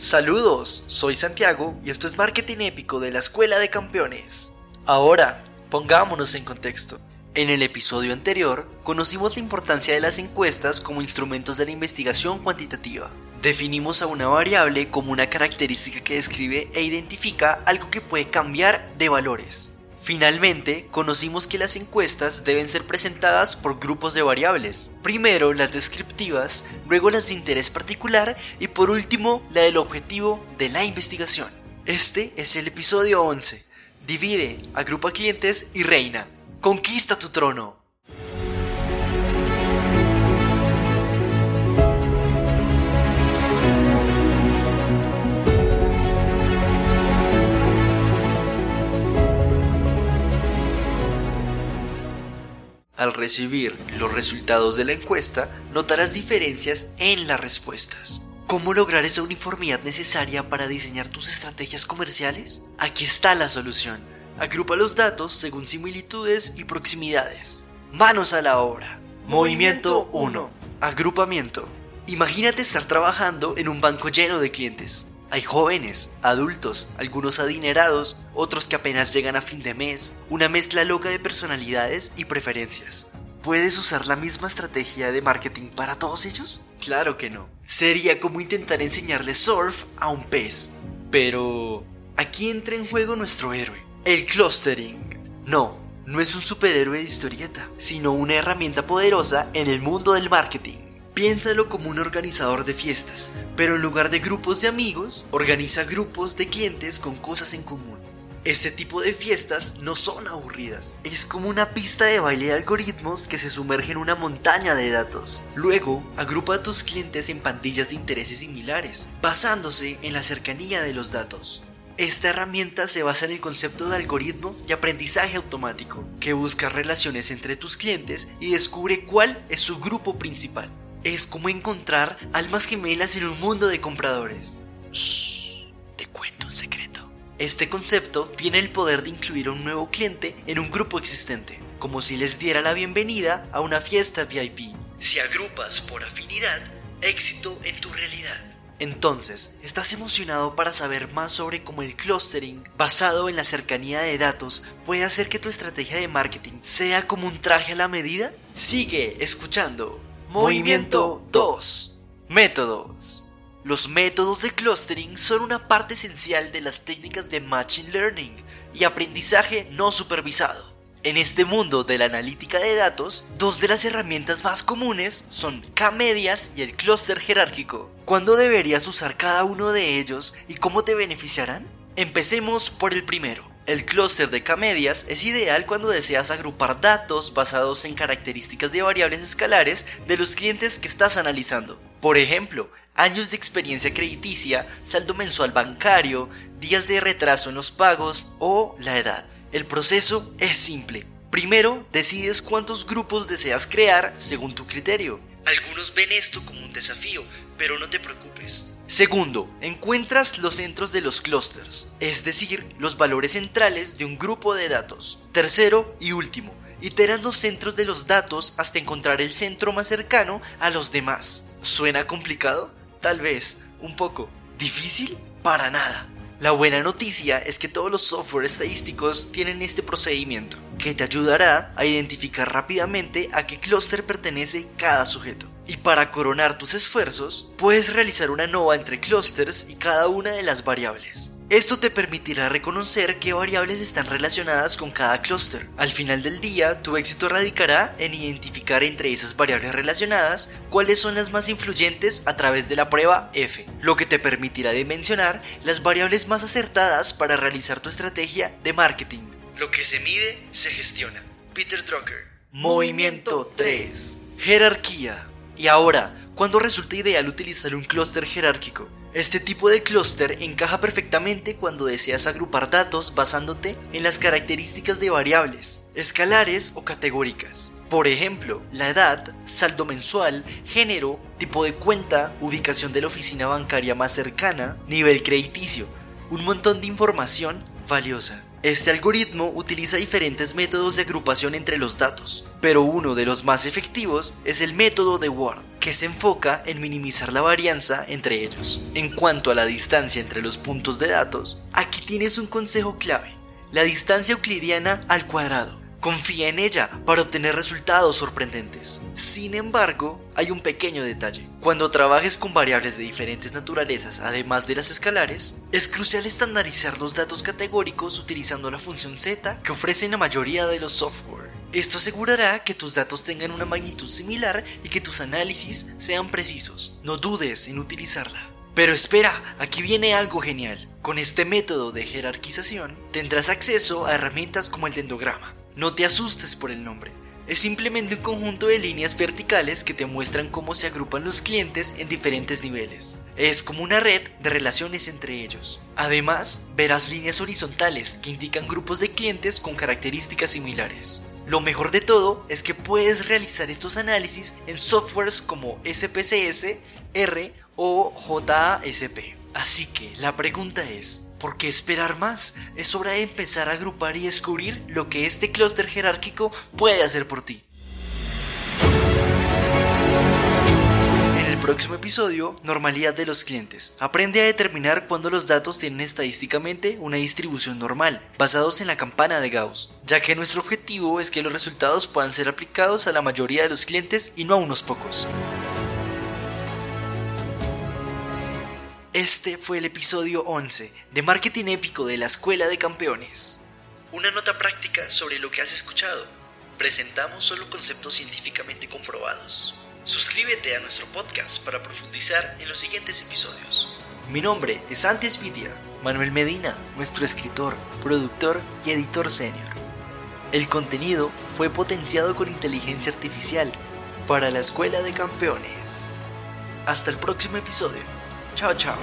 Saludos, soy Santiago y esto es Marketing Épico de la Escuela de Campeones. Ahora, pongámonos en contexto. En el episodio anterior, conocimos la importancia de las encuestas como instrumentos de la investigación cuantitativa. Definimos a una variable como una característica que describe e identifica algo que puede cambiar de valores. Finalmente, conocimos que las encuestas deben ser presentadas por grupos de variables. Primero las descriptivas, luego las de interés particular y por último la del objetivo de la investigación. Este es el episodio 11. Divide, agrupa clientes y reina. Conquista tu trono. Al recibir los resultados de la encuesta, notarás diferencias en las respuestas. ¿Cómo lograr esa uniformidad necesaria para diseñar tus estrategias comerciales? Aquí está la solución. Agrupa los datos según similitudes y proximidades. Manos a la obra. Movimiento 1. Agrupamiento. Imagínate estar trabajando en un banco lleno de clientes. Hay jóvenes, adultos, algunos adinerados, otros que apenas llegan a fin de mes, una mezcla loca de personalidades y preferencias. ¿Puedes usar la misma estrategia de marketing para todos ellos? Claro que no. Sería como intentar enseñarle surf a un pez. Pero... Aquí entra en juego nuestro héroe, el clustering. No, no es un superhéroe de historieta, sino una herramienta poderosa en el mundo del marketing. Piénsalo como un organizador de fiestas, pero en lugar de grupos de amigos, organiza grupos de clientes con cosas en común. Este tipo de fiestas no son aburridas, es como una pista de baile de algoritmos que se sumerge en una montaña de datos. Luego, agrupa a tus clientes en pandillas de intereses similares, basándose en la cercanía de los datos. Esta herramienta se basa en el concepto de algoritmo y aprendizaje automático, que busca relaciones entre tus clientes y descubre cuál es su grupo principal es como encontrar almas gemelas en un mundo de compradores. Shh, te cuento un secreto. Este concepto tiene el poder de incluir a un nuevo cliente en un grupo existente, como si les diera la bienvenida a una fiesta VIP. Si agrupas por afinidad, éxito en tu realidad. Entonces, ¿estás emocionado para saber más sobre cómo el clustering, basado en la cercanía de datos, puede hacer que tu estrategia de marketing sea como un traje a la medida? Sigue escuchando Movimiento 2. Métodos. Los métodos de clustering son una parte esencial de las técnicas de Machine Learning y aprendizaje no supervisado. En este mundo de la analítica de datos, dos de las herramientas más comunes son K-medias y el clúster jerárquico. ¿Cuándo deberías usar cada uno de ellos y cómo te beneficiarán? Empecemos por el primero. El clúster de K-medias es ideal cuando deseas agrupar datos basados en características de variables escalares de los clientes que estás analizando. Por ejemplo, años de experiencia crediticia, saldo mensual bancario, días de retraso en los pagos o la edad. El proceso es simple. Primero, decides cuántos grupos deseas crear según tu criterio. Algunos ven esto como un desafío, pero no te preocupes. Segundo, encuentras los centros de los clusters, es decir, los valores centrales de un grupo de datos. Tercero y último, iteras los centros de los datos hasta encontrar el centro más cercano a los demás. ¿Suena complicado? Tal vez, un poco. ¿Difícil? Para nada. La buena noticia es que todos los software estadísticos tienen este procedimiento, que te ayudará a identificar rápidamente a qué clúster pertenece cada sujeto. Y para coronar tus esfuerzos, puedes realizar una nova entre clusters y cada una de las variables. Esto te permitirá reconocer qué variables están relacionadas con cada clúster. Al final del día, tu éxito radicará en identificar entre esas variables relacionadas cuáles son las más influyentes a través de la prueba F, lo que te permitirá dimensionar las variables más acertadas para realizar tu estrategia de marketing. Lo que se mide, se gestiona. Peter Drucker. Movimiento 3. Jerarquía. Y ahora, ¿cuándo resulta ideal utilizar un clúster jerárquico? Este tipo de clúster encaja perfectamente cuando deseas agrupar datos basándote en las características de variables, escalares o categóricas. Por ejemplo, la edad, saldo mensual, género, tipo de cuenta, ubicación de la oficina bancaria más cercana, nivel crediticio, un montón de información valiosa. Este algoritmo utiliza diferentes métodos de agrupación entre los datos, pero uno de los más efectivos es el método de Ward. que se enfoca en minimizar la varianza entre ellos. En cuanto a la distancia entre los puntos de datos, aquí tienes un consejo clave, la distancia euclidiana al cuadrado. Confía en ella para obtener resultados sorprendentes. Sin embargo, hay un pequeño detalle. Cuando trabajes con variables de diferentes naturalezas, además de las escalares, es crucial estandarizar los datos categóricos utilizando la función z que ofrecen la mayoría de los software. Esto asegurará que tus datos tengan una magnitud similar y que tus análisis sean precisos. No dudes en utilizarla. Pero espera, aquí viene algo genial. Con este método de jerarquización tendrás acceso a herramientas como el dendograma. No te asustes por el nombre. Es simplemente un conjunto de líneas verticales que te muestran cómo se agrupan los clientes en diferentes niveles. Es como una red de relaciones entre ellos. Además, verás líneas horizontales que indican grupos de clientes con características similares. Lo mejor de todo es que puedes realizar estos análisis en softwares como SPSS, R o JASP. Así que la pregunta es, ¿por qué esperar más? Es hora de empezar a agrupar y descubrir lo que este clúster jerárquico puede hacer por ti. Próximo episodio, normalidad de los clientes. Aprende a determinar cuándo los datos tienen estadísticamente una distribución normal, basados en la campana de Gauss, ya que nuestro objetivo es que los resultados puedan ser aplicados a la mayoría de los clientes y no a unos pocos. Este fue el episodio 11 de Marketing Épico de la Escuela de Campeones. Una nota práctica sobre lo que has escuchado. Presentamos solo conceptos científicamente comprobados. Suscríbete a nuestro podcast para profundizar en los siguientes episodios. Mi nombre es Antes Vidia, Manuel Medina, nuestro escritor, productor y editor senior. El contenido fue potenciado con inteligencia artificial para la Escuela de Campeones. Hasta el próximo episodio. Chao, chao.